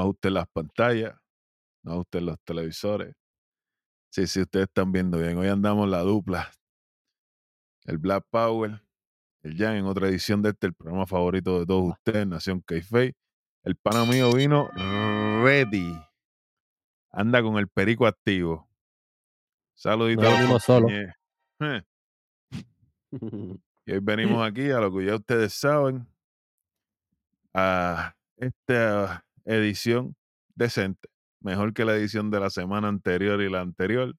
no ajusten las pantallas, no ajusten los televisores. Sí, sí, ustedes están viendo bien. Hoy andamos la dupla. El Black Power, el Jan en otra edición de este, el programa favorito de todos ustedes, Nación k El pana mío vino ready. Anda con el perico activo. Saludito los solo. Y hoy venimos aquí a lo que ya ustedes saben, a esta edición decente, mejor que la edición de la semana anterior y la anterior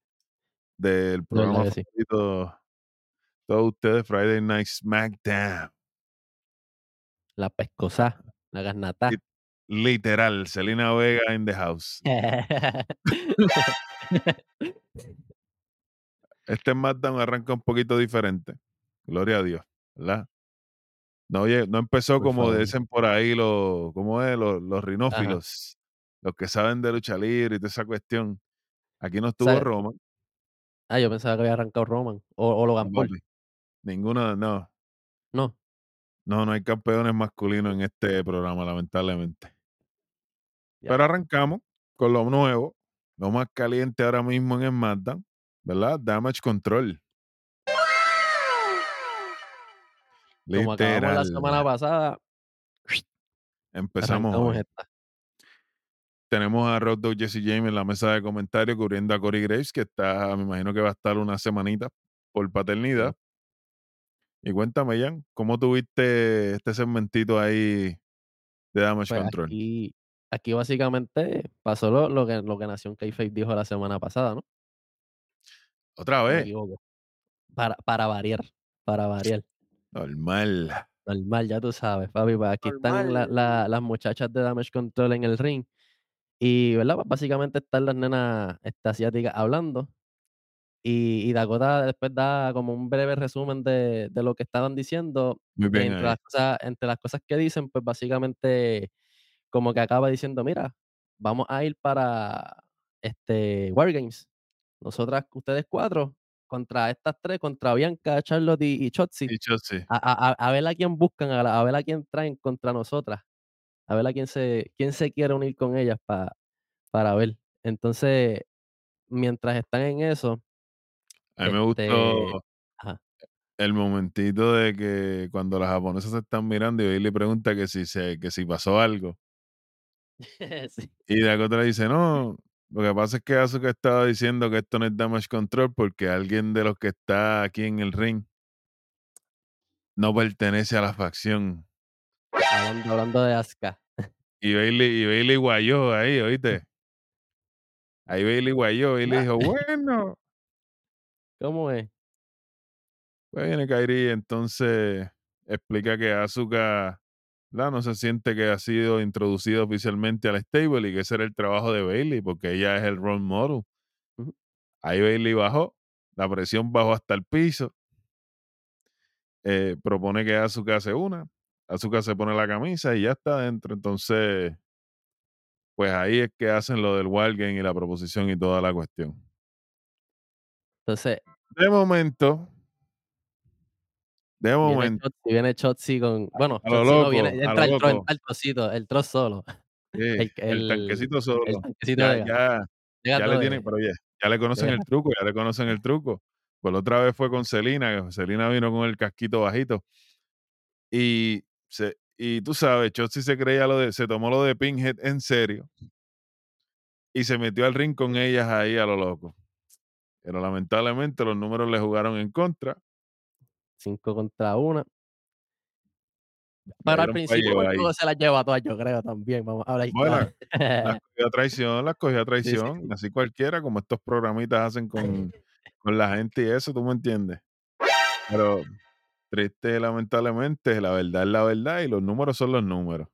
del programa favorito todos ustedes, Friday Night SmackDown. La pescosa, la garnata. Literal, Selena Vega in the house. este SmackDown arranca un poquito diferente. Gloria a Dios, ¿verdad? No, oye, no empezó como dicen por ahí los, ¿cómo es? Los, los rinófilos, los que saben de lucha libre y toda esa cuestión. Aquí no estuvo Roman. Ah, yo pensaba que había arrancado Roman o, o Logan Paul. Ninguno, no. No. No, no hay campeones masculinos en este programa, lamentablemente. Pero arrancamos con lo nuevo, lo más caliente ahora mismo en SmackDown, ¿verdad? Damage Control. Como acabamos la semana pasada, empezamos. Tenemos a Rod Jesse James en la mesa de comentarios cubriendo a Corey Graves, que está, me imagino que va a estar una semanita por paternidad. Y cuéntame, Jan, ¿cómo tuviste este segmentito ahí de Damage pues Control? Aquí, aquí, básicamente pasó lo, lo, que, lo que Nación k dijo la semana pasada, ¿no? ¿Otra vez? para, para variar, para variar. Normal. Normal, ya tú sabes, papi. Pues aquí están las muchachas de Damage Control en el ring. Y, ¿verdad? Pues básicamente están las nenas asiáticas hablando. Y, Dakota después da como un breve resumen de, lo que estaban diciendo. entre, las cosas, entre las cosas que dicen, pues básicamente como que acaba diciendo, mira, vamos a ir para este Wargames. Nosotras, ustedes cuatro, contra estas tres, contra Bianca, Charlotte y, y Chotzi. A, ver a quién buscan, a, ver a quién traen contra nosotras. A ver a quién se, quién se quiere unir con ellas para para ver. Entonces, mientras están en eso, a mí me gustó este, el momentito de que cuando las japonesas se están mirando y le pregunta que si, se, que si pasó algo. Y de otra dice, no, lo que pasa es que Asuka estaba diciendo que esto no es damage control porque alguien de los que está aquí en el ring no pertenece a la facción. Hablando, de Asuka. Y Bailey, y Bailey guayó ahí, oíste. Ahí Bailey guayó y le dijo, bueno. ¿Cómo es? Pues viene Kairi, entonces explica que Asuka no se siente que ha sido introducido oficialmente al stable y que ese era el trabajo de Bailey porque ella es el role model. Ahí Bailey bajó, la presión bajó hasta el piso. Eh, propone que Asuka se una. Asuka se pone la camisa y ya está adentro. Entonces, pues ahí es que hacen lo del Game y la proposición y toda la cuestión. Entonces, de momento, de momento. Viene Chotzi con. Bueno, no viene, entra el, tro, el trocito, el trozo solo. el, tanquecito solo. El tanquecito ya, ya, ya le tienen, pero ya, ya le conocen el truco, ya le conocen el truco. Pues la otra vez fue con Celina, Celina vino con el casquito bajito. Y, se, y tú sabes, Chotzi se creía lo de, se tomó lo de Pinhead en serio. Y se metió al ring con ellas ahí a lo loco. Pero lamentablemente los números le jugaron en contra 5 contra 1. Pero al principio pues, se las lleva todas, yo creo también. Vamos a hablar. Bueno, las cogió a traición, las cogió a traición. Así cualquiera, como estos programitas hacen con, con la gente y eso, tú me entiendes. Pero triste, lamentablemente, la verdad es la verdad y los números son los números.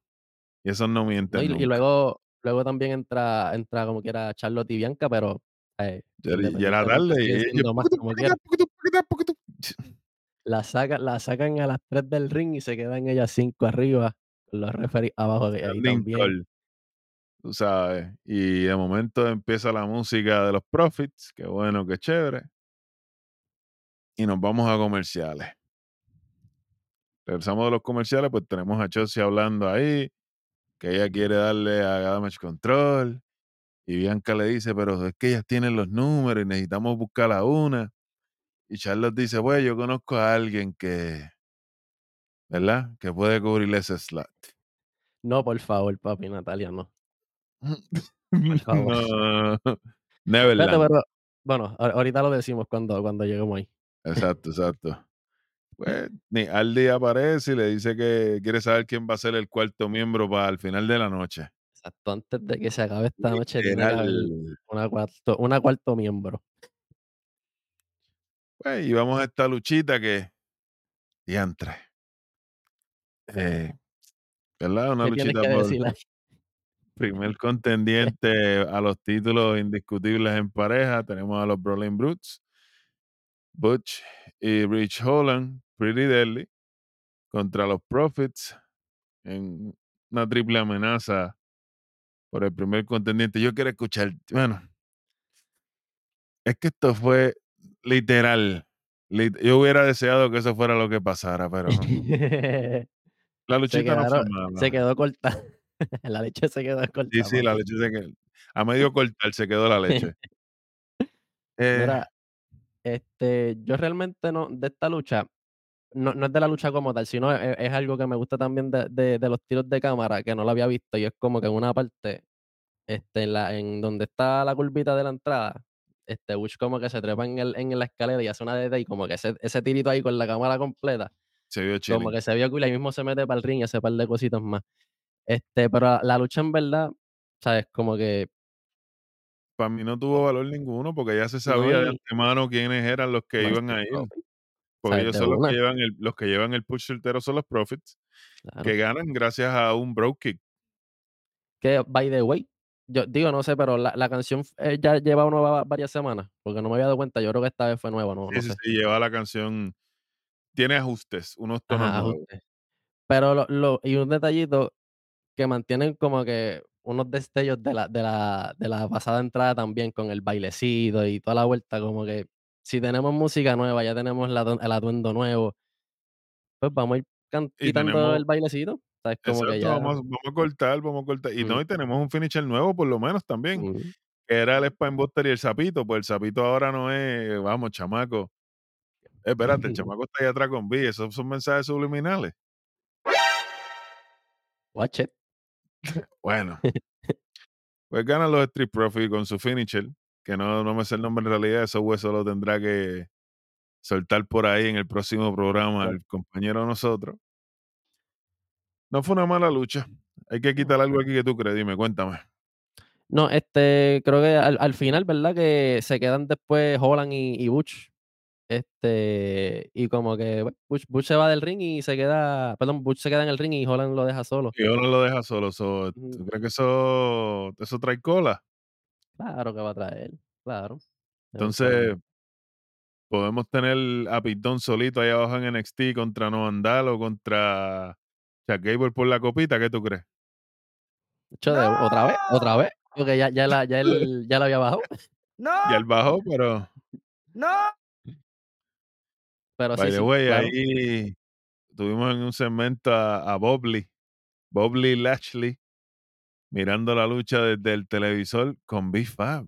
Y eso no mienten. y, luego, luego también entra, entra como quiera Charlotte y Bianca, pero. Eh, y era darle. Y, la, saca, la sacan a las 3 del ring y se quedan ellas 5 arriba, los referees abajo de ahí también. Tú sabes, y de momento empieza la música de los Profits, qué bueno, qué chévere. Y nos vamos a comerciales. Regresamos de los comerciales, pues tenemos a Chelsea hablando ahí. que ella quiere darle a Damage Control. Y Bianca le dice, pero es que ellas tienen los números y necesitamos buscar a una. Y Charlotte dice, bueno, yo conozco a alguien que, ¿verdad? Que puede cubrirle ese slot. No, por favor, papi, Natalia, no. Por favor. no, Neverland. pero bueno, a ahorita lo decimos cuando cuando lleguemos ahí. Exacto, exacto. Pues, ni Aldi aparece y le dice que quiere saber quién va a ser el cuarto miembro para el final de la noche. Exacto, antes de que se acabe esta noche tiene cuarto una cuarto miembro. Pues, y vamos a esta luchita que diantre. Eh, ¿verdad? Una ¿Qué tienes luchita por primer contendiente a los títulos indiscutibles en pareja. Tenemos a los Brawling Brutes, Butch y Rich Holland, Pretty Deadly, contra los Profits en una triple amenaza por el primer contendiente. Yo quiero escuchar, bueno, es que esto fue literal. lit- Yo hubiera deseado que eso fuera lo que pasara, pero. La luchita no fue se quedó corta. La leche se quedó Sí, corta, sí, la papi. leche se quedó. A medio cortar se quedó la leche. Eh, Mira, este, yo realmente no de esta lucha, no no es de la lucha como tal, sino e es algo que me gusta también de de de los tiros de cámara, que no lo había visto, y es como que en una parte, este, en la en donde está la curvita de la entrada, este, Bush como que se trepa en el en la escalera y hace una DD, y como que ese ese tirito ahí con la cámara completa, se vio como chilling. que se vio cool, y ahí mismo se mete para el ring y hace par de cositas más. Este, pero la la lucha en verdad, ¿sabes? Como que Para mí no tuvo valor ninguno, porque ya se no sabía de y antemano quiénes eran los que iban Monster a ir. Profit, Porque ellos De son los que llevan el los que llevan el push certero son los Profits, claro. que ganan gracias a un broke kick. Que, by the way, yo digo, no sé, pero la la canción, eh, ya lleva nueva varias semanas, porque no me había dado cuenta, yo creo que esta vez fue nueva, no Sí, no sí, sé. sí, lleva la canción tiene ajustes, unos tonos Ajá, nuevos. ajuste. Pero lo lo y un detallito que mantienen como que unos destellos de la de la de la pasada entrada también con el bailecito y toda la vuelta, como que si tenemos música nueva, ya tenemos la el atuendo nuevo, pues vamos a ir quitando tenemos el bailecito, ¿sabes? Como que exacto, ya vamos vamos a cortar, vamos a cortar. Y mm, no, y tenemos un finisher nuevo, por lo menos también, mm. que era el Spinebuster y el Sapito, pues el Sapito ahora no es, vamos, chamaco. Eh, espérate, el chamaco está ahí atrás con B, esos son mensajes subliminales. Watch it. Bueno, pues ganan los Street Profits con su finisher, que no, no me sé el nombre en realidad, esos huesos lo tendrá que soltar por ahí en el próximo programa el compañero de nosotros. No fue una mala lucha. Hay que quitar algo aquí que tú crees, dime, cuéntame. No, este, creo que al al final, ¿verdad? Que se quedan después Holland y y Butch, este, y como que, Butch Butch se va del ring y se queda perdón, Butch se queda en el ring y Holland lo deja solo. Y ahora lo deja solo. so. ¿Tú crees que eso, eso trae cola? Claro que va a traer, claro, Entonces, podemos tener a Pitón solito ahí abajo en NXT contra Noandal o contra Chad Gable por la copita, ¿qué tú crees? De hecho, de ¿otra vez? ¿Otra ¡No! vez? Porque ya ya la ya él ya la había bajado, Ya él ¡No! bajó, pero ¡No! pero by sí, the sí, way, claro. ahí tuvimos en un segmento a, a Bobley, Bobley Lashley, mirando la lucha desde el televisor con Big Fab.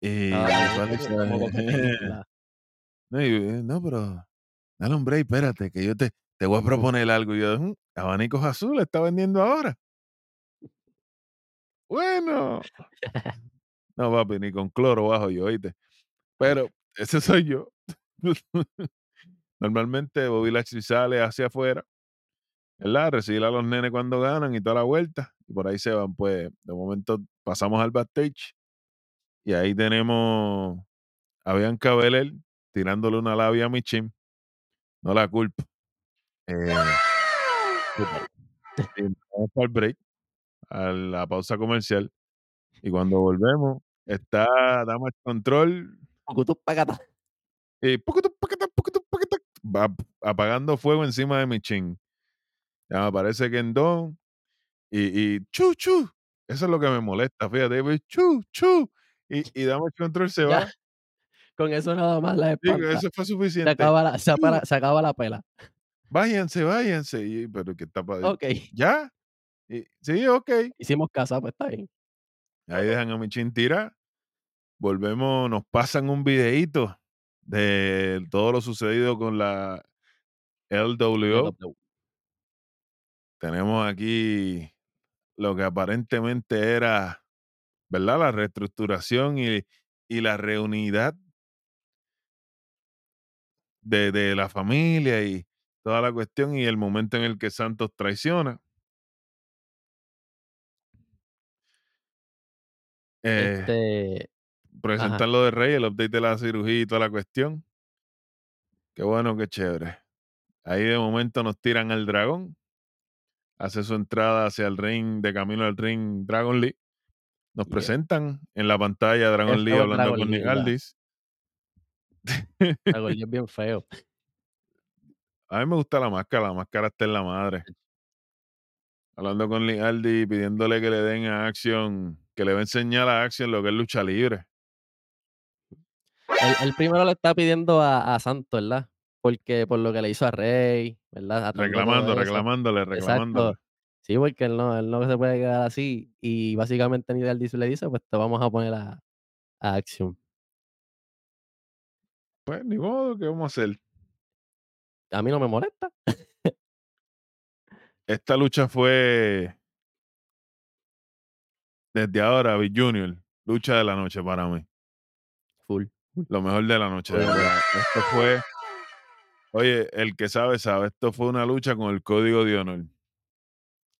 Y película. no, eh, no, pero dale un break, espérate, que yo te, te voy a proponer algo. Y yo, "Mm, abanicos azules está vendiendo ahora. Bueno. No, papi, ni con cloro bajo yo, oíste. Pero ese soy yo. Normalmente Bobby Lashley sale hacia afuera, ¿verdad? Recibir a los nenes cuando ganan y toda la vuelta. Y por ahí se van. Pues de momento pasamos al backstage. Y ahí tenemos a Bianca Belair tirándole una labia a Michin. No la culpo. Eh, vamos el break, a la pausa comercial. Y cuando volvemos, está Damage Control poquito, va ap- apagando fuego encima de Michin. Ya me aparece Kendon y, y chu, chu. Eso es lo que me molesta, fíjate, chu, chu. Y, y Damage Control se Ya, va. con eso nada más la espanta. eso fue Se suficiente. acaba la se se acaba la pela. Váyanse, váyanse. Y, pero ¿qué está pa- Okey. ¿Ya? Y sí, okey. Hicimos casa, pues está bien. Ahí dejan a Michin tirado. Volvemos, nos pasan un videíto de todo lo sucedido con la LWO. LW. Tenemos aquí lo que aparentemente era, ¿verdad? La reestructuración y, y la reunidad de, de la familia y toda la cuestión y el momento en el que Santos traiciona. Eh, Este ajá, presentan lo de Rey, el update de la cirugía y toda la cuestión. Qué bueno, qué chévere. Ahí de momento nos tiran al dragón. Hace su entrada hacia el ring, de camino al ring Dragon Lee. Nos yeah. presentan en la pantalla Dragon el hablando Dragon con Lee, Nick. Aldis. Dragon Lee es bien feo. A mí me gusta la máscara, la máscara está en la madre. Hablando con Nick Aldis, pidiéndole que le den a Action, que le va a enseñar a Action lo que es lucha libre. Él él primero le está pidiendo a a Santos, ¿verdad? Porque por lo que le hizo a Rey, ¿verdad? Reclamando, reclamándole, reclamándole. Exacto. Sí, porque él no él no se puede quedar así. Y básicamente Nidal le dice: "Pues te vamos a poner a a Action". Pues ni modo, ¿qué vamos a hacer? A mí no me molesta. Esta lucha fue desde ahora, Big Junior, lucha de la noche para mí. Full. Lo mejor de la noche, de verdad. Esto fue, oye, el que sabe, sabe. Esto fue una lucha con el código de honor.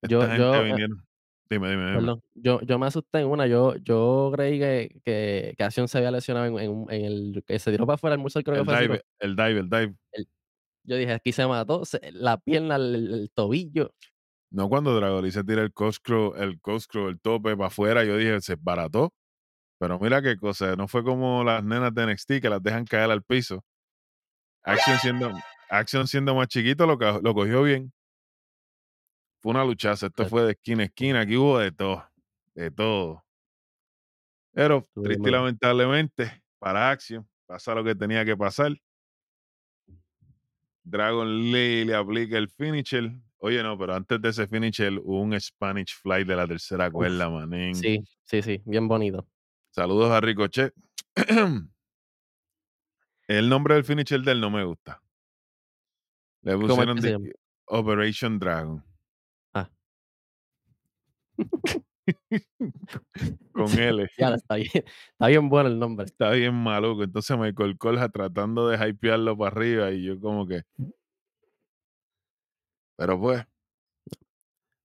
Yo gente yo, eh vinieron. Dime, dime, dime. perdón, yo yo me asusté en una, yo yo creí que que que Action se había lesionado en en en el que se tiró para afuera el moonsault creo que El fue así, ¿no? dive, el dive, el dive. El yo dije: "Aquí se mató, se la pierna, el tobillo". No cuando Dragon Lee se tira el coscro, el coscro, el tope para afuera, yo dije, se barató. Pero mira qué cosa, no fue como las nenas de NXT que las dejan caer al piso. Action siendo, Action siendo más chiquito lo, lo cogió bien. Fue una luchaza, esto fue de esquina a esquina, aquí hubo de todo, de todo. Pero triste y lamentablemente, para Action, pasa lo que tenía que pasar. Dragon Lee le aplica el finisher. Oye, no, pero antes de ese finisher hubo un Spanish Fly de la tercera cuerda, manín. sí, sí, sí, bien bonito. Saludos a Ricochet. el nombre del finisher de él no me gusta. Le ¿Cómo es pusieron Operation Dragon. Ah. Con L. Ya, está bien está bien bueno el nombre. Está bien maluco. Entonces Michael Colja tratando de hypearlo para arriba y yo como que. Pero pues,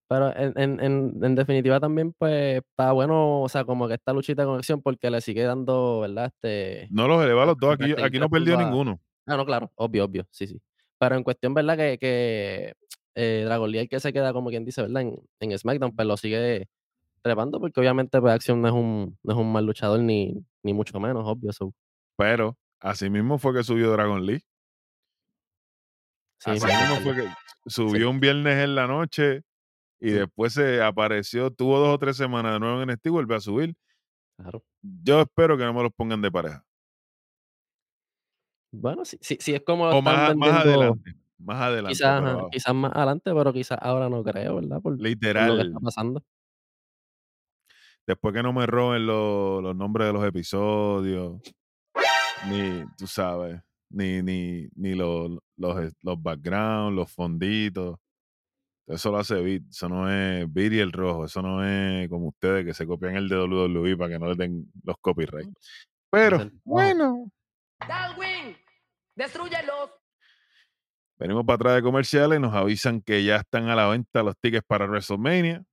Pero en en en en definitiva también, pues, está bueno, o sea, como que esta luchita con Acción porque le sigue dando, ¿verdad? Este, no los eleva los dos. Aquí, aquí no perdió a ninguno. ah, no, claro, obvio, obvio, sí, sí. Pero en cuestión, ¿verdad? Que que, eh, Dragon Lee el que se queda, como quien dice, ¿verdad? En en SmackDown, pues, lo sigue trepando porque obviamente, pues, Acción no es un no es un mal luchador ni ni mucho menos, obvio, so, Pero así mismo fue que subió Dragon Lee. sí, Así mismo, fue que Sí, subió un viernes en la noche y después se apareció, tuvo dos o tres semanas de nuevo en NXT, vuelve a subir. claro. Yo espero que no me los pongan de pareja. Bueno, si si si es como O más, adelante, más adelante, Quizás, ajá, quizás más adelante, pero quizás ahora no creo, ¿verdad? Por por lo que está literal, pasando. Después que no me roben lo- los nombres de los episodios, ni, tú sabes, ni, ni, ni los, los, los backgrounds, los fonditos. Eso lo hace Beat, eso no es Beat y el rojo, eso no es como ustedes que se copian el de WWE para que no le den los copyrights. Pero bueno, Darwin, destruyelos. venimos para atrás de comerciales, nos avisan que ya están a la venta los tickets para WrestleMania.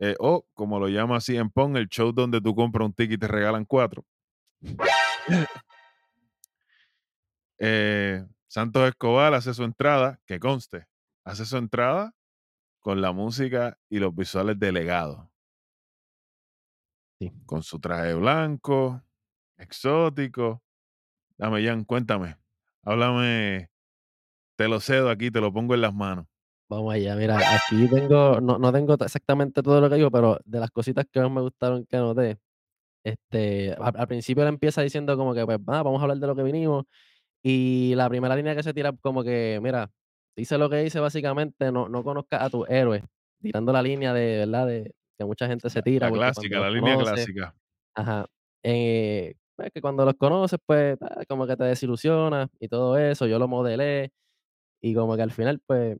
Eh, o, como lo llama así en Pong, el show donde tú compras un ticket y te regalan cuatro. Eh, Santos Escobar hace su entrada, que conste, hace su entrada con la música y los visuales de legado, Sí. con su traje blanco, exótico. Dame, Jan, cuéntame, háblame, te lo cedo aquí, te lo pongo en las manos. Vamos allá, mira, aquí tengo, no no tengo exactamente todo lo que digo, pero de las cositas que más me gustaron que anoté, este, al al principio él empieza diciendo como que, pues, ah, vamos a hablar de lo que vinimos, y la primera línea que se tira como que, mira, dice lo que dice básicamente, no no conozcas a tus héroes, tirando la línea de, ¿verdad? De que mucha gente se tira la clásica, la línea conoces clásica. ajá, eh, pues, que cuando los conoces, pues, ah, como que te desilusiona y todo eso, yo lo modelé, y como que al final, pues,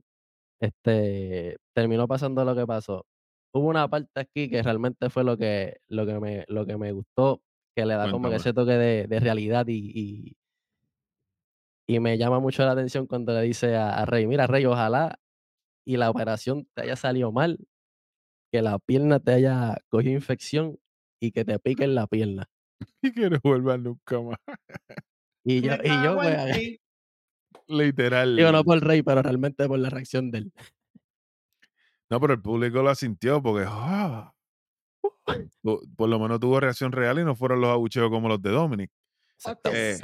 este, terminó pasando lo que pasó. Hubo una parte aquí que realmente fue lo que lo que me lo que me gustó, que le da como que ese toque de de realidad y y y me llama mucho la atención cuando le dice a a Rey: "Mira, Rey, ojalá y la operación te haya salido mal, que la pierna te haya cogido infección y que te pique en la pierna". Y que no vuelvan nunca más. Y yo y yo, pues, ti. digo, no Literal. por Rey, pero realmente por la reacción de él. No, pero el público lo sintió porque, ¡ah! Po por lo menos tuvo reacción real y no fueron los abucheos como los de Dominic. Eh,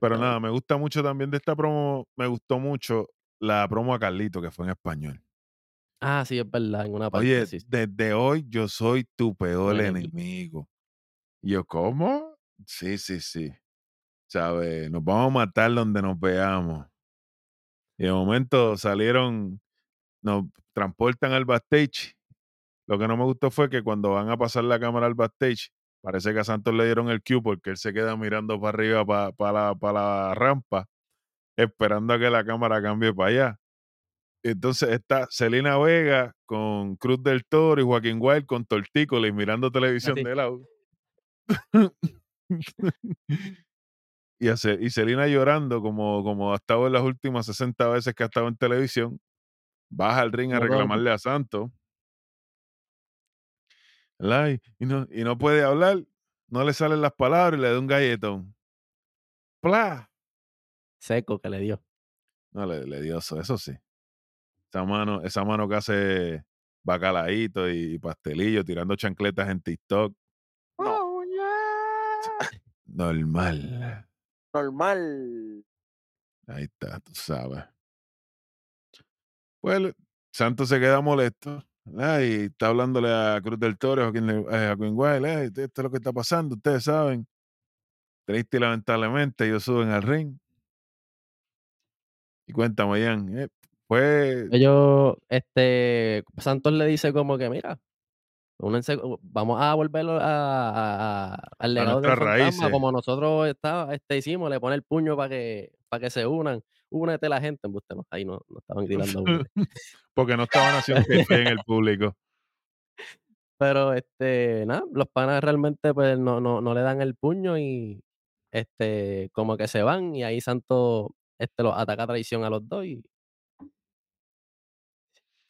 pero nada, me gusta mucho también de esta promo, me gustó mucho la promo a Carlito, que fue en español. Ah, sí, es verdad, en una parte, Oye, sí, sí. desde hoy yo soy tu peor enemigo. enemigo. Y yo, ¿cómo? Sí, sí, sí. ¿Sabes? Nos vamos a matar donde nos veamos. Y de momento salieron, nos transportan al backstage. Lo que no me gustó fue que cuando van a pasar la cámara al backstage, parece que a Santos le dieron el cue porque él se queda mirando para arriba, para, para, la, para la rampa, esperando a que la cámara cambie para allá. Entonces está Celina Vega con Cruz del Toro y Joaquín Wild con Tortícolis mirando televisión Así. de lado. y, a y Celina llorando como, como ha estado en las últimas 60 veces que ha estado en televisión. Baja al ring a reclamarle a Santos. Y, no, y no puede hablar, no le salen las palabras y le da un galletón. ¡Pla! Seco que le dio. No, le, le dio eso, eso sí. Esa mano, esa mano que hace bacalaíto y, pastelillo tirando chancletas en TikTok. No, Normal. Normal. Ahí está, tú sabes. Pues Santos se queda molesto. ¿verdad? Y está hablándole a Cruz del Toro, a Joaquín, a Joaquín Wild, "Ey, esto es lo que está pasando, ustedes saben. Triste y lamentablemente, ellos suben al ring. Y cuéntame, Ian, eh, fue Ellos, este, Santos le dice como que, mira, vamos a volver a, a- a- al legado fantasma, raíces. como nosotros está, este, hicimos, le pone el puño para que, para que se unan. Únete la gente, embuste, no, ahí no, no estaban gritando. Porque no estaban haciendo que en el público. Pero, este, nada, los panas realmente, pues, no, no, no le dan el puño y, este, como que se van y ahí Santos, este, los ataca a traición a los dos y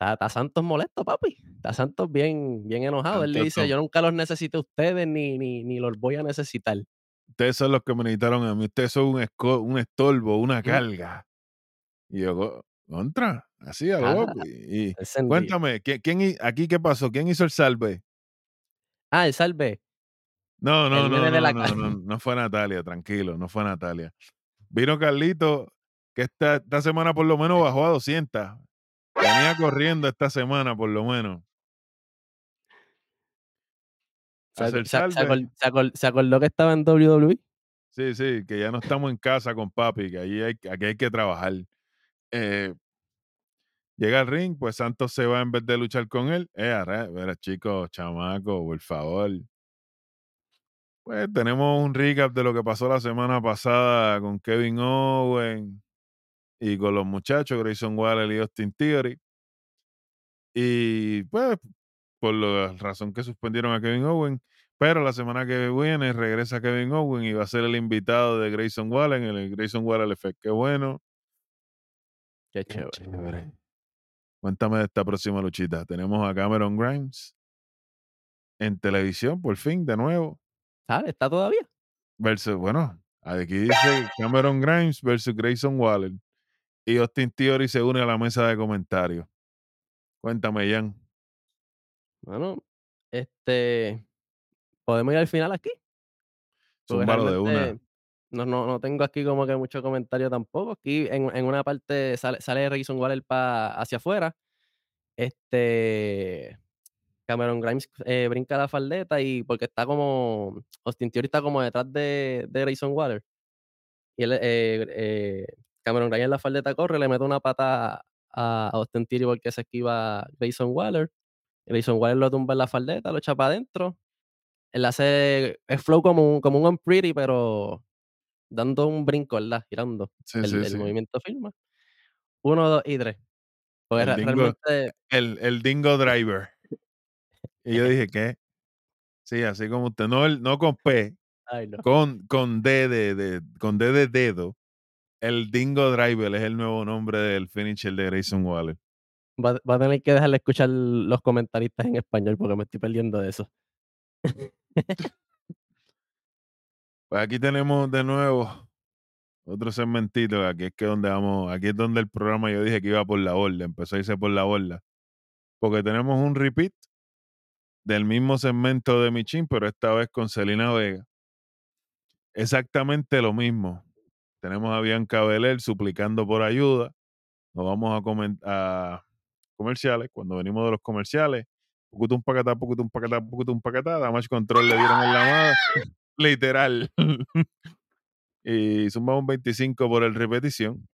Está, está Santos molesto, papi. Está Santos bien, bien enojado. Él le dice, yo nunca los necesité a ustedes ni, ni, ni los voy a necesitar. Ustedes son los que me necesitaron a mí. Ustedes son un, un estorbo, una carga. Y yo, "Co- contra, así a. Y, cuéntame, ¿quién, quién aquí qué pasó? ¿Quién hizo el salve? Ah, el salve. No, no, El no, no, no, no, no fue Natalia, tranquilo, no fue Natalia. Vino Carlito, que esta, esta semana por lo menos bajó a 200. Venía corriendo esta semana por lo menos. Se, acordó que estaba en WWE. Sí, sí, que ya no estamos en casa con papi, que ahí hay, aquí hay que trabajar. Eh, llega al ring, pues Santos se va en vez de luchar con él. Eh, mira, chicos, chamacos, por favor. Pues tenemos un recap de lo que pasó la semana pasada con Kevin Owen y con los muchachos, Grayson Waller y Austin Theory. Y pues, por la razón que suspendieron a Kevin Owen, pero la semana que viene regresa Kevin Owen y va a ser el invitado de Grayson Waller en el Grayson Waller Effect. Qué bueno. Qué chévere. Cuéntame de esta próxima luchita. Tenemos a Cameron Grimes en televisión, por fin, de nuevo. ¿Sale? ¿Está todavía? Versus, bueno, aquí dice Cameron Grimes versus Grayson Waller. Y Austin Theory se une a la mesa de comentarios. Cuéntame, Jan. Bueno, este, podemos ir al final aquí. Zúmbalo de una. no, no, no tengo aquí como que mucho comentario tampoco. Aquí en, en una parte sale, sale Waller pa, hacia afuera. Este Cameron Grimes eh, brinca la faldeta y porque está como Austin Theory está como detrás de, de Grayson Waller. Y él, eh, eh, Cameron Grimes en la faldeta corre, le mete una pata a Austin Theory porque se esquiva Grayson Waller. Grayson Waller lo tumba en la faldeta, lo echa para adentro. Él hace el flow como un, como un Unpretty, pero dando un brinco, ¿verdad? Girando Sí, el, sí, el sí. movimiento firma. Uno, dos y tres. Porque El dingo- realmente El, el Dingo Driver. Y yo dije, ¿qué? Sí, así como usted. No, el- no con P, ay, no. con, con D de, de- con D de dedo. El Dingo Driver es el nuevo nombre del finisher de Grayson Waller. Va, va a tener que dejarle escuchar los comentaristas en español porque me estoy perdiendo de eso. Pues aquí tenemos de nuevo otro segmentito. Aquí es que donde vamos, aquí es donde el programa yo dije que iba por la borda, empezó a irse por la borda. Porque tenemos un repeat del mismo segmento de Michin, pero esta vez con Celina Vega. Exactamente lo mismo. Tenemos a Bianca Belair suplicando por ayuda. Nos vamos a, a comerciales. Cuando venimos de los comerciales, pucutum pacatá, pucutum pacatá, pucutum pacatá, Damage Control le dieron en la mano. Literal. y sumamos un 25 por el repetición.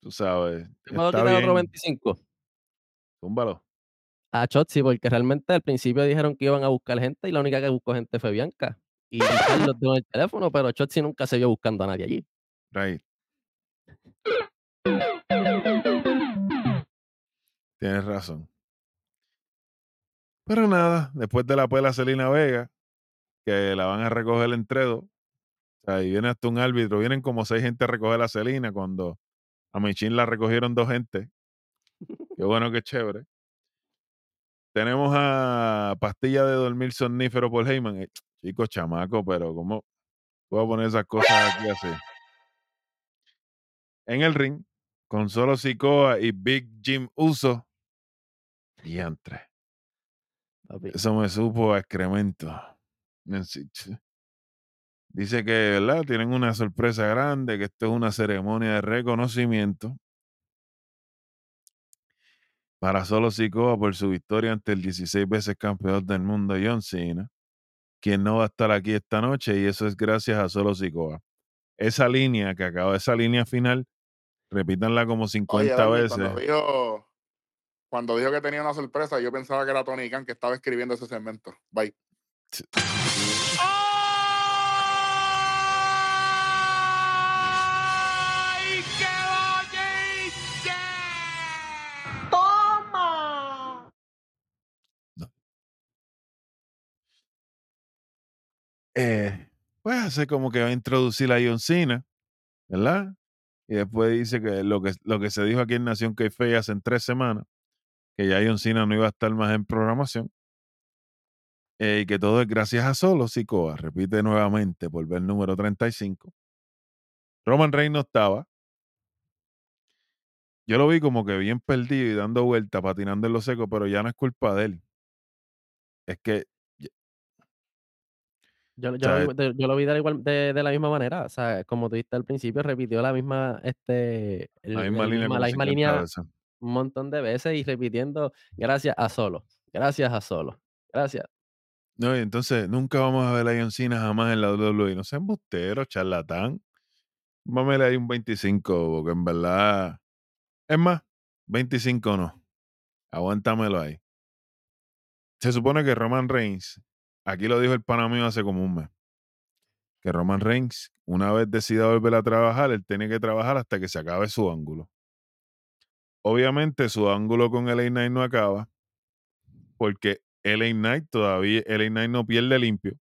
Tú sabes. ¿Puedo Está tirar otro bien. 25? Zúmbalo. A Chotzi, porque realmente al principio dijeron que iban a buscar gente y la única que buscó gente fue Bianca. Y Carlos tengo el teléfono, pero Chotzi nunca se vio buscando a nadie allí. Right. Tienes razón. Pero nada, después de la pela Celina Vega, que la van a recoger entre dos, o sea, y viene hasta un árbitro, vienen como seis gente a recoger a Celina cuando a Michin la recogieron dos gente. Qué bueno, qué chévere. Tenemos a Pastilla de Dormir Somnífero por Heyman. Eh, chico, chamaco, pero ¿cómo puedo poner esas cosas aquí así? En el ring, con solo Sikoa y Big Jim Uso. Diantre. papi. Eso me supo a excremento. Dice que, ¿verdad? Tienen una sorpresa grande, que esto es una ceremonia de reconocimiento para solo Sikoa por su victoria ante el 16 veces campeón del mundo John Cena, quien no va a estar aquí esta noche y eso es gracias a solo Sikoa. Esa línea que acaba, esa línea final, repítanla como 50 Oye, Dani, veces. cuando dijo, cuando dijo que tenía una sorpresa, yo pensaba que era Tony Khan que estaba escribiendo ese segmento. Bye. Eh, pues hace como que va a introducir a John Cena, ¿verdad? Y después dice que lo que, lo que se dijo aquí en Nación Keife hace en tres semanas, que ya John Cena no iba a estar más en programación, eh, y que todo es gracias a Solo Sikoa, repite nuevamente por ver número 35. Roman Reigns no estaba. Yo lo vi como que bien perdido y dando vueltas, patinando en lo seco, pero ya no es culpa de él. Es que Yo, yo, sea, lo, de- yo lo vi de, la igual, de, de la misma manera. O sea, como tú dijiste al principio, repitió la misma, este, el- la misma el línea, misma- como la misma 50 línea veces. un montón de veces y repitiendo gracias a solo, gracias a solo, gracias. No, y entonces nunca vamos a ver a John Cena jamás en la WWE. No sean embustero, charlatán. Mámele ahí un 25, porque en verdad. Es más, 25 no. Aguántamelo ahí. Se supone que Roman Reigns, aquí lo dijo el pana mío hace como un mes, que Roman Reigns, una vez decida volver a trabajar, él tiene que trabajar hasta que se acabe su ángulo. Obviamente su ángulo con LA Knight no acaba, porque LA Knight todavía, LA Knight no pierde limpio.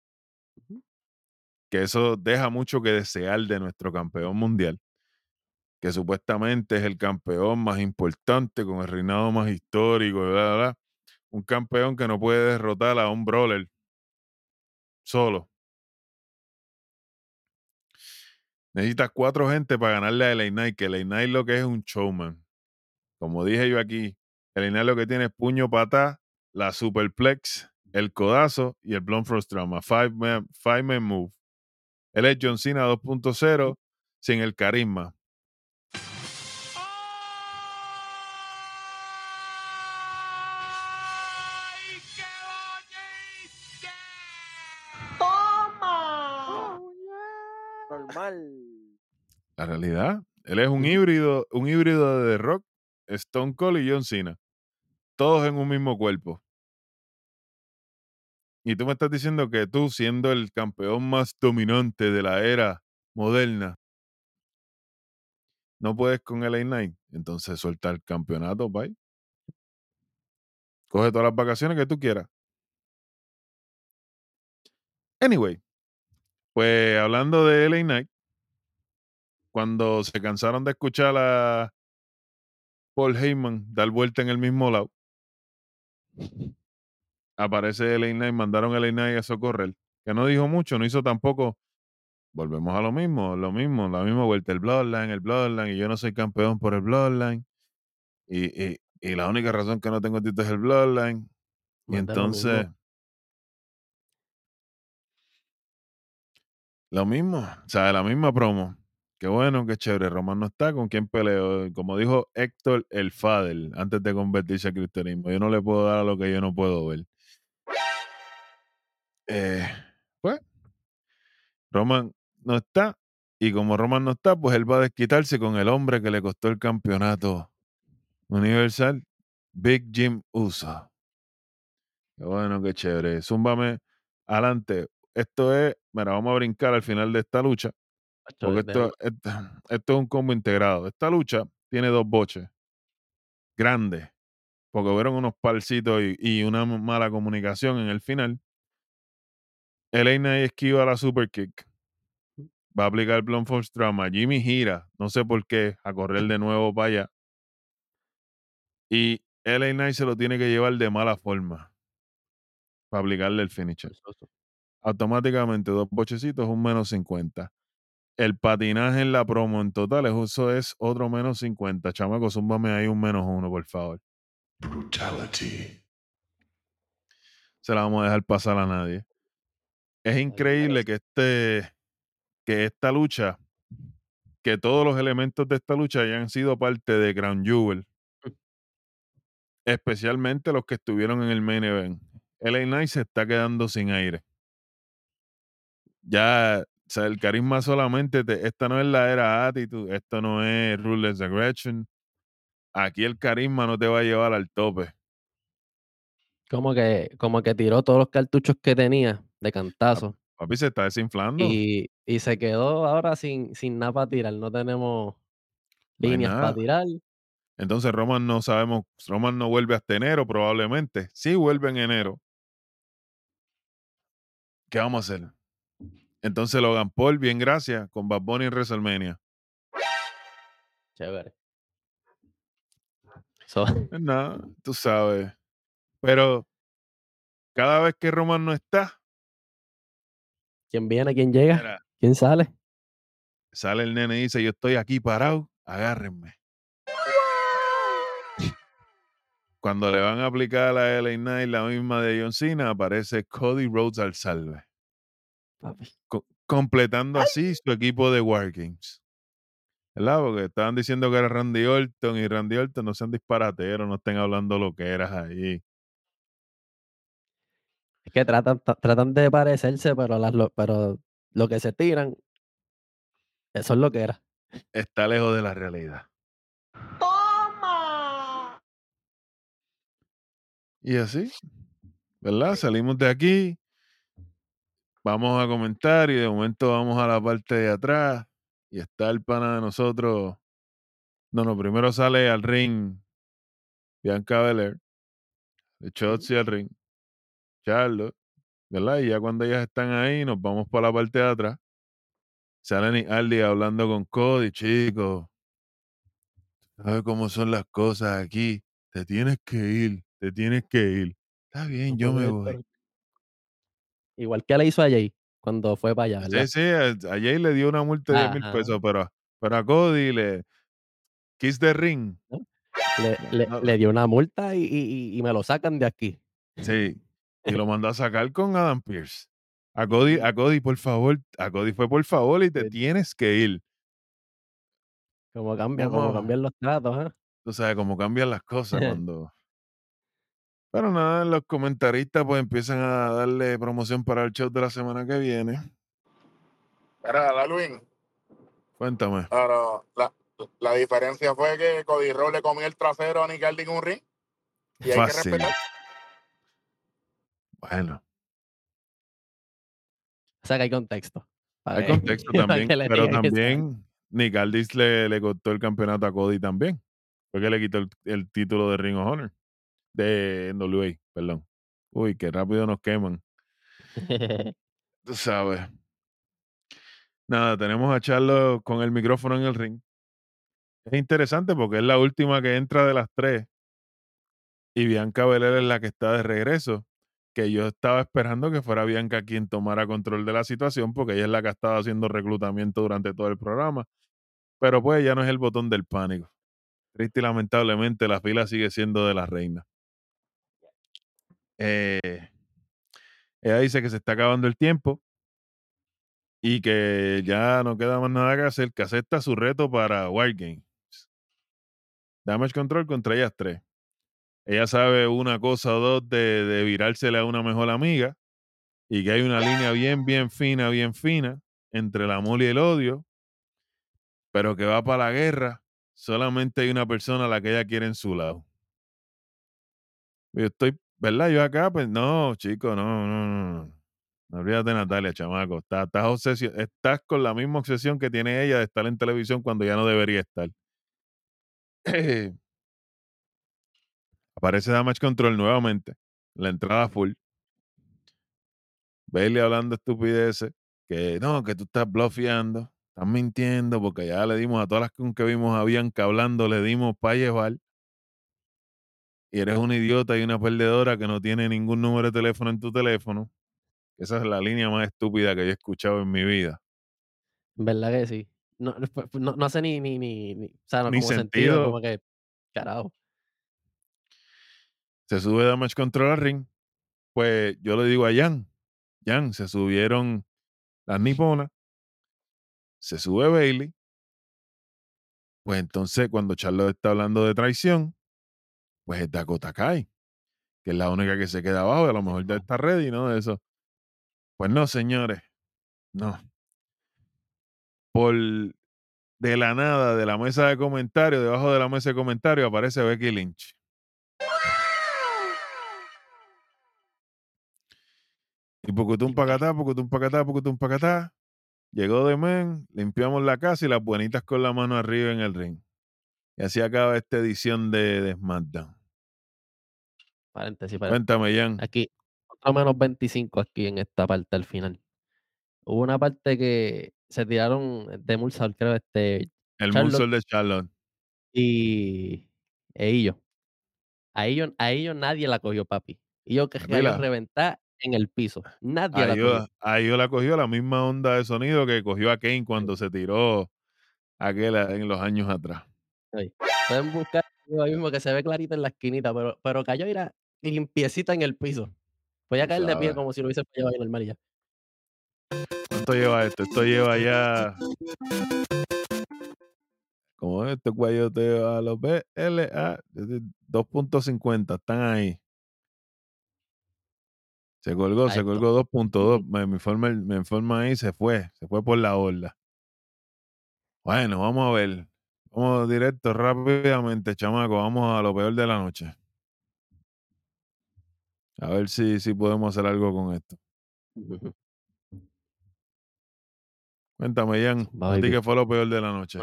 que eso deja mucho que desear de nuestro campeón mundial, que supuestamente es el campeón más importante, con el reinado más histórico, bla, bla, bla. un campeón que no puede derrotar a un brawler solo. Necesitas cuatro gente para ganarle a LA Knight, que LA Knight lo que es un showman. Como dije yo aquí, LA Knight lo que tiene es puño patá, la superplex, el codazo y el blunt force trauma. Five man, five man move. Él es John Cena 2.0 sin el carisma. La realidad. Él es un híbrido, un híbrido de The Rock, Stone Cold y John Cena. Todos en un mismo cuerpo. Y tú me estás diciendo que tú, siendo el campeón más dominante de la era moderna, no puedes con el A9. Entonces suelta el campeonato, bye. Coge todas las vacaciones que tú quieras. Anyway, pues hablando de LA Knight, cuando se cansaron de escuchar a Paul Heyman dar vuelta en el mismo lado, aparece LA Knight, mandaron a LA Knight a socorrer, que no dijo mucho, no hizo tampoco. Volvemos a lo mismo, lo mismo, la misma vuelta, el Bloodline, el Bloodline, y yo no soy campeón por el Bloodline. Y, y- y la única razón que no tengo título es el Bloodline. Y entonces, lo mismo, o sea, la misma promo. Qué bueno, qué chévere. Roman no está, ¿con quién peleo? Como dijo Héctor el Fadel antes de convertirse al cristianismo, yo no le puedo dar a lo que yo no puedo ver. Eh, pues, Roman no está, y como Roman no está, pues él va a desquitarse con el hombre que le costó el campeonato universal, Big Jim Uso. Qué bueno, qué chévere. Zúmbame adelante. Esto es, mira, vamos a brincar al final de esta lucha. Porque esto, esto, esto es un combo integrado. Esta lucha tiene dos boches grandes, porque hubieron unos palcitos y, y una mala comunicación en el final. Elena esquiva la super kick. Va a aplicar Blunt Force Drama. Jimmy gira, no sé por qué, a correr de nuevo para allá. Y LA Knight se lo tiene que llevar de mala forma para aplicarle el finisher. Automáticamente dos bochecitos, un menos 50. El patinaje en la promo en total, eso es otro menos 50. Chamaco, zúmbame ahí un menos uno, por favor. Brutality. Se la vamos a dejar pasar a nadie. Es increíble que este, que esta lucha, que todos los elementos de esta lucha hayan sido parte de Crown Jewel. Especialmente los que estuvieron en el main event. LA Knight se está quedando sin aire. Ya, o sea, el carisma solamente, te- esta no es la era Attitude, esto no es Ruthless Aggression. Aquí el carisma no te va a llevar al tope. Como que, como que tiró todos los cartuchos que tenía de cantazo. Papi se está desinflando. Y, y se quedó ahora sin, sin nada para tirar. No tenemos No líneas para tirar. Entonces Roman no sabemos, Roman no vuelve hasta enero probablemente. Sí vuelve en enero. ¿Qué vamos a hacer? Entonces Logan Paul, bien gracias, con Bad Bunny en WrestleMania. Chévere. So, Pues nada, tú sabes. Pero cada vez que Roman no está, ¿Quién viene? ¿Quién llega? mira, ¿Quién sale? sale el nene y dice, yo estoy aquí parado, agárrenme. Cuando le van a aplicar a la LA Knight la misma de John Cena, aparece Cody Rhodes al salve. Papi. co- completando así su equipo de War Games. ¿Verdad? Porque estaban diciendo que era Randy Orton y Randy Orton no sean disparateros, no estén hablando lo que eras ahí. Es que tratan, ta- tratan de parecerse, pero, las, lo, pero lo que se tiran, eso es lo que era. Está lejos de la realidad. ¡Toma! Y así, ¿verdad? Salimos de aquí, vamos a comentar y de momento vamos a la parte de atrás y está el pana de nosotros. No, no, primero sale al ring Bianca Belair, de Shotzi al ring, Charlotte, ¿verdad? Y ya cuando ellas están ahí, nos vamos para la parte de atrás. Sale Nick Aldis hablando con Cody, chicos. ¿Sabes cómo son las cosas aquí? Te tienes que ir, te tienes que ir. Está bien, No yo me voy. Igual que le hizo a Jay cuando fue para allá, ¿verdad? Sí, sí, a, a Jay le dio una multa de 10 mil pesos, pero, pero a Cody le. Kiss the ring. Le, le- no, le dio una multa y, y- y- me lo sacan de aquí. Sí. Y lo mandó a sacar con Adam Pierce. A Cody, a Cody, por favor. A Cody fue por favor y te Sí. tienes que ir. Como cambian, como cambian los tratos, ¿ah? Tú sabes cómo cambian las cosas cuando. Pero nada, los comentaristas pues empiezan a darle promoción para el show de la semana que viene. Mira, Darwin, Cuéntame. Pero la, la diferencia fue que Cody Rhodes le comió el trasero a Nick Aldis en un ring. Y hay que Fácil. respetar. Bueno, O sea que hay contexto. hay que- contexto también, que pero que también Nick Aldis le, le costó el campeonato a Cody también. Fue que le quitó el, el título de Ring of Honor. De NWA, perdón. Uy, qué rápido nos queman. Tú sabes. Nada, tenemos a Charlo con el micrófono en el ring. Es interesante porque es la última que entra de las tres. Y Bianca Belair es la que está de regreso. Que yo estaba esperando que fuera Bianca quien tomara control de la situación porque ella es la que ha estado haciendo reclutamiento durante todo el programa. Pero pues ya no es el botón del pánico. Triste y lamentablemente la fila sigue siendo de la reina. Eh, ella dice que se está acabando el tiempo y que ya no queda más nada que hacer, que acepta su reto para Wild Games. Damage Control contra ellas tres. Ella sabe una cosa o dos de, de virársele a una mejor amiga y que hay una línea bien, bien fina, bien fina entre el amor y el odio, pero que va para la guerra. Solamente hay una persona a la que ella quiere en su lado. Yo estoy, ¿verdad? Yo acá, pues no, chico, no, no, no. no. Olvídate Natalia, chamaco. Estás, estás, estás con la misma obsesión que tiene ella de estar en televisión cuando ya no debería estar. Aparece Damage Control nuevamente. La entrada full. Bailey hablando estupideces. Que no, que tú estás bluffeando. Estás mintiendo porque ya le dimos a todas las que vimos a Bianca hablando, le dimos para llevar. Y eres un idiota y una perdedora que no tiene ningún número de teléfono en tu teléfono. Esa es la línea más estúpida que yo he escuchado en mi vida. ¿Verdad que sí? No, no, fue- no, no hace ni, ni, ni, ni- o sea, no, Ni como sentido, sentido. como que, carajo. Se sube Damage Control al ring. Pues yo le digo a Jan, Jan, se subieron las niponas, se sube Bailey. Pues entonces, cuando Charlotte está hablando de traición, pues es Dakota Kai, que es la única que se queda abajo, y a lo mejor ya está ready, ¿no? De eso. Pues no, señores, no. Por de la nada, de la mesa de comentarios, debajo de la mesa de comentarios, aparece Becky Lynch. Y Pucutum pacatá, Pucutum pacatá, Pucutum pacatá. Llegó de men, limpiamos la casa y las buenitas con la mano arriba en el ring. Y así acaba esta edición de, de SmackDown. Paréntesis, paréntesis. Cuéntame, Jan. Aquí, otro menos 25 aquí en esta parte al final. Hubo una parte que se tiraron de Mulsal, creo, este, El. Moonsault de Charlotte. y e ellos. A ellos, a ellos nadie la cogió, papi. Y yo que ellos reventar en el piso. Nadie la cogió. ahí yo la cogió la misma onda de sonido que cogió a Kane cuando se tiró aquel en los años atrás. Ahí. Pueden buscar ahí mismo que se ve clarita en la esquinita, pero, pero cayó era limpiecita en el piso. Podía Tú caer de pie como si lo hubiese fallado ahí normal y ya. ¿Cuánto lleva esto? Esto lleva ya. Como este guayote a los BLA 2.50, están ahí. Se colgó, se colgó 2.2. Me, me, informa, el- me informa ahí, se fue, se fue por la borda. Bueno, vamos a ver. Vamos directo, rápidamente, chamaco. Vamos a lo peor de la noche. A ver si, si podemos hacer algo con esto. Cuéntame, Jan. Va, ¿A ti qué fue lo peor de la noche?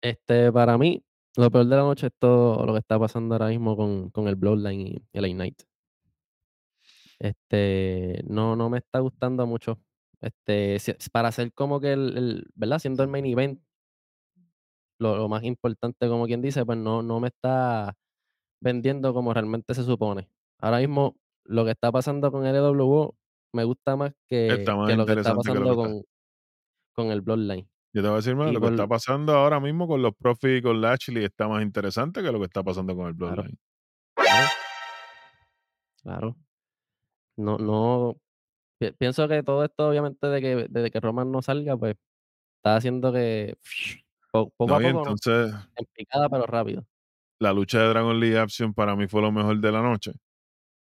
Este, para mí, lo peor de la noche es todo lo que está pasando ahora mismo con, con el Bloodline y el Ignite. Este, no, no me está gustando mucho. Este, para hacer como que el, el- ¿verdad? Siendo el main event, lo, lo más importante, como quien dice, pues no, no me está vendiendo como realmente se supone. Ahora mismo, lo que está pasando con el LWO me gusta más que, Está más que lo que está que pasando que está. con, con el Bloodline. Yo te voy a decir más, Y lo que está pasando ahora mismo con los Profits y con Lashley está más interesante que lo que está pasando con el. Bloodline. Claro. Claro. No, no. pi- Pienso que todo esto, obviamente, de que, desde que Roman no salga, pues está haciendo que poco No, a poco, ¿no? entonces En picada, pero rápido. la lucha de Dragon League Action para mí fue lo mejor de la noche.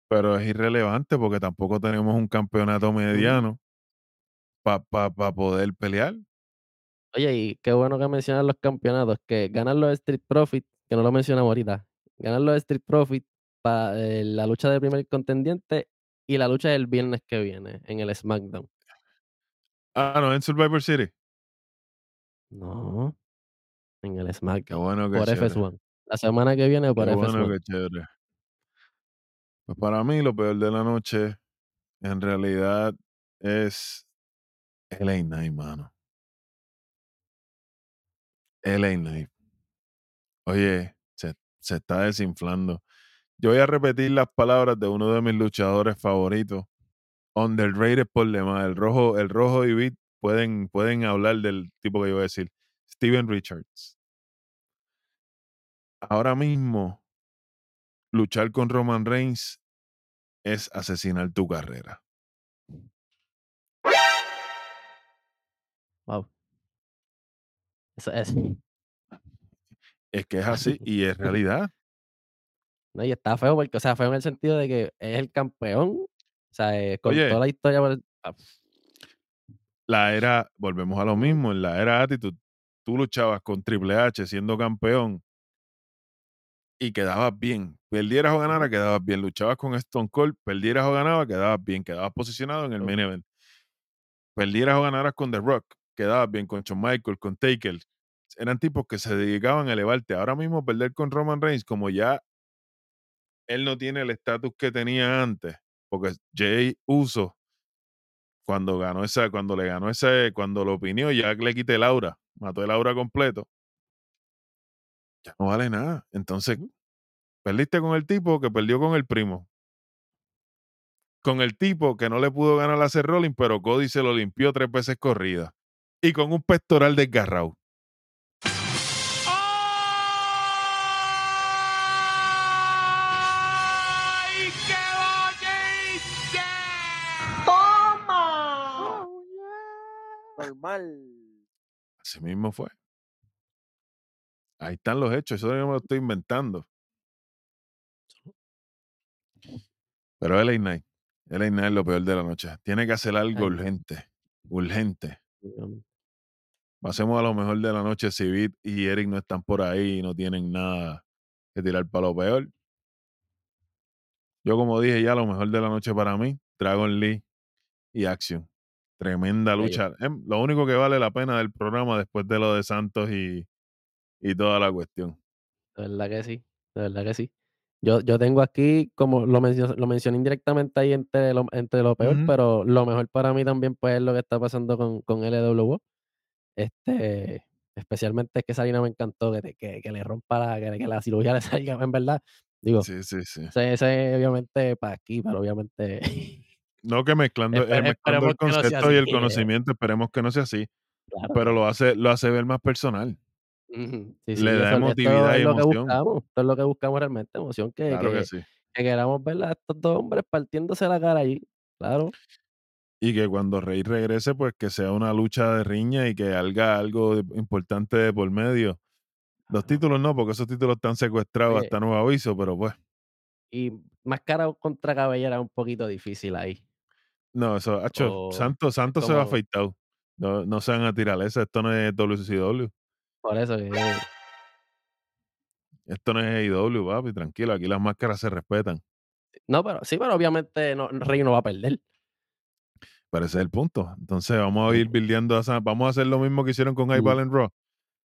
Pero es irrelevante porque tampoco tenemos un campeonato mediano para poder pelear. Oye, y qué bueno que mencionas los campeonatos, que ganan los Street Profits, que no lo mencionamos ahorita, ganan los Street Profits para la lucha de primer contendiente y la lucha del viernes que viene en el SmackDown. Ah, no, en Survivor City. No, en el Qué SmackDown, bueno, por chévere. FS1. La semana que viene por Qué bueno, FS1. qué chévere. Pues para mí lo peor de la noche en realidad es LA Knight, mano. LA Knight. Oye, se, se está desinflando. Yo voy a repetir las palabras de uno de mis luchadores favoritos. Underrated por demás. El rojo, el rojo y Beat pueden, pueden hablar del tipo que yo voy a decir. Steven Richards. Ahora mismo, luchar con Roman Reigns es asesinar tu carrera. Wow. Eso es. Es que es así y es realidad. No, y está feo porque, o sea, feo en el sentido de que es el campeón. O sea, eh, con Oye. toda la historia. por el- ah, La era, volvemos a lo mismo, en la era Attitude, tú luchabas con Triple H siendo campeón y quedabas bien. Perdieras o ganaras, quedabas bien. Luchabas con Stone Cold, perdieras o ganabas, quedabas bien. Quedabas posicionado en el main event. Perdieras o ganaras con The Rock, quedabas bien con Shawn Michaels, con Taker. Eran tipos que se dedicaban a elevarte. Ahora mismo perder con Roman Reigns, como ya él no tiene el estatus que tenía antes, porque Jay Uso, cuando ganó esa, cuando le ganó ese, cuando lo opinió, ya le quité el aura, mató el aura completo. Ya no vale nada. Entonces, perdiste con el tipo que perdió con el primo. Con el tipo que no le pudo ganar a Seth Rollins, pero Cody se lo limpió tres veces corrida. Y con un pectoral desgarrado. ¡Ay, qué bochinche! ¡Toma! Normal. Así mismo fue. Ahí están los hechos, eso yo me lo estoy inventando. Pero LA Knight, LA Knight es lo peor de la noche. Tiene que hacer algo urgente, urgente. Pasemos a lo mejor de la noche si y Eric no están por ahí y no tienen nada que tirar para lo peor. Yo como dije ya, lo mejor de la noche para mí, Dragon Lee y Action. Tremenda lucha. Em, Lo único que vale la pena del programa después de lo de Santos y, y toda la cuestión. De verdad que sí, de verdad que sí. Yo, yo tengo aquí, como lo, mencio- lo mencioné indirectamente ahí entre lo, entre lo peor, pero lo mejor para mí también pues es lo que está pasando con, con LWO. Este, especialmente es que esa línea me encantó, que, te- que, que le rompa la, que, que la cirugía le salga, en verdad. Digo, Sí, sí, sí. ese, ese obviamente para aquí, pero obviamente No que mezclando, eh, mezclando el no concepto y el conocimiento, esperemos que no sea así, claro, pero lo hace, lo hace ver más personal. Ujú, sí, sí, le da emotividad es y lo que emoción. buscamos, esto es lo que buscamos realmente, emoción, que, Claro que que, sí. que queramos ver a estos dos hombres partiéndose la cara allí, claro. Y que cuando Rey regrese, pues que sea una lucha de riña y que haga algo importante de por medio. Los títulos no, porque esos títulos están secuestrados hasta nuevo aviso, pero pues, Y máscara contra cabellera un poquito difícil ahí. no, eso, hacho, O Santos, Santos se va afeitado. No, no se van a tirar esa, esto no es WCW, Por eso que esto no es AEW, papi, tranquilo, aquí las máscaras se respetan. no, pero sí, pero obviamente no, Rey no va a perder. Pero ese es el punto. Entonces vamos a ir a San- vamos a hacer lo mismo que hicieron con. Ival en Raw.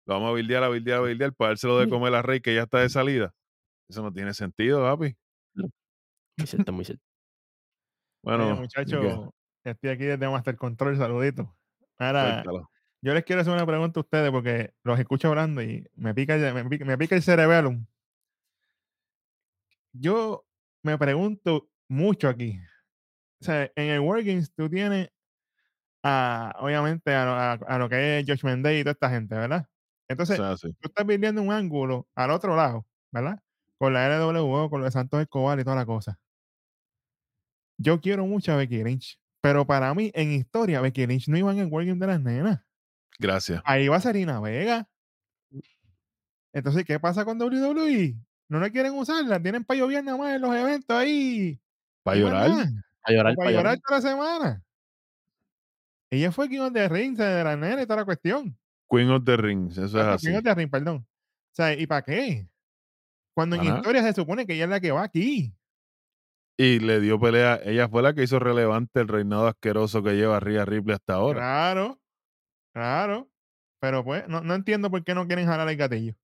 Lo vamos a buildear, a buildear, a buildear, para dárselo de comer a Rey que ya está de salida. Eso no tiene sentido, papi. Muy cierto, muy cierto. Bueno, muchachos, estoy aquí desde Master Control, saludito. Ahora, Suéltalo. Yo les quiero hacer una pregunta a ustedes porque los escucho hablando y me pica, me pica, me pica el cerebellum. Yo me pregunto mucho aquí. O sea, en el Workings tú tienes a, obviamente, a, lo- a- a lo que es Josh Day y toda esta gente, ¿verdad? O Entonces, sea, sí. tú estás viviendo un ángulo al otro lado, ¿verdad? Con la LWO, con lo de Santos Escobar y toda la cosa. Yo quiero mucho a Becky Lynch, pero para mí, en historia, Becky Lynch no iba en el Working de las nenas. Gracias. Ahí va Serena Vega. Entonces, ¿qué pasa con WWE? No la quieren usarla, tienen para llover nada más en los eventos ahí. Para llorar. nada, A llorar, para pa' llorar. toda la semana. Ella fue quien de ring de la nena y toda la cuestión. Queen of the Rings, eso es así. Queen of the Ring, perdón. O sea, ¿y para qué? Cuando en historia se supone que ella es la que va aquí. Y le dio pelea. Ella fue la que hizo relevante el reinado asqueroso que lleva Rhea Ripley hasta ahora. Claro, claro. Pero pues, no, no entiendo por qué no quieren jalar el gatillo.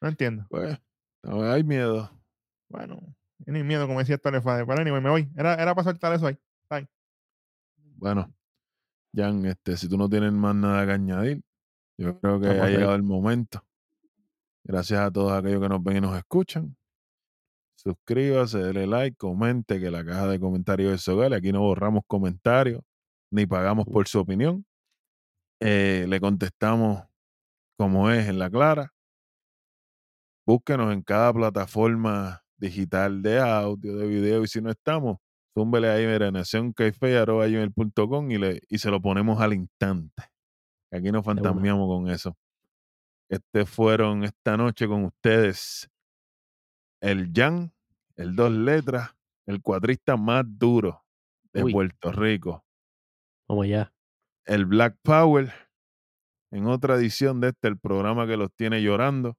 No entiendo. Pues, no, hay miedo. Bueno, ni miedo, como decía Héctor Fade. Pero anyway, me voy. Era, era para soltar eso ahí. Bye. Bueno, Jan, este, si tú no tienes más nada que añadir, yo creo que Estamos ha llegado el momento. Gracias a todos aquellos que nos ven y nos escuchan. Suscríbase, dele like, comente, que la caja de comentarios es hogar. Aquí no borramos comentarios, ni pagamos por su opinión. Eh, le contestamos como es en la clara. Búsquenos en cada plataforma digital de audio, de video, y si no estamos, zúmbele ahí, mira, nacioncaife.com y, le- y se lo ponemos al instante. Aquí nos fantasmeamos con eso. Este fueron esta noche con ustedes el Jan, el dos letras, el cuatrista más duro de Uy. Puerto Rico, Vamos ya. El Black Power, en otra edición de este, el programa que los tiene llorando.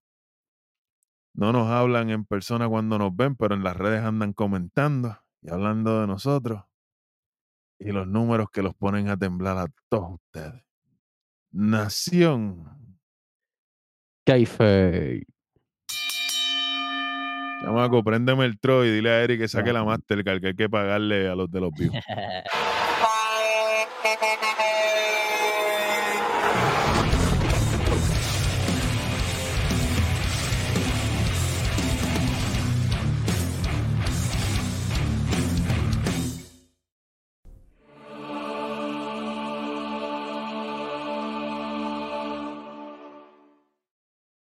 No nos hablan en persona cuando nos ven, pero en las redes andan comentando y hablando de nosotros y los números que los ponen a temblar a todos ustedes. Nación. Kaife. Chamaco, préndeme el Troy y dile a Eric que saque la Mastercard que hay que pagarle a los de los vivos.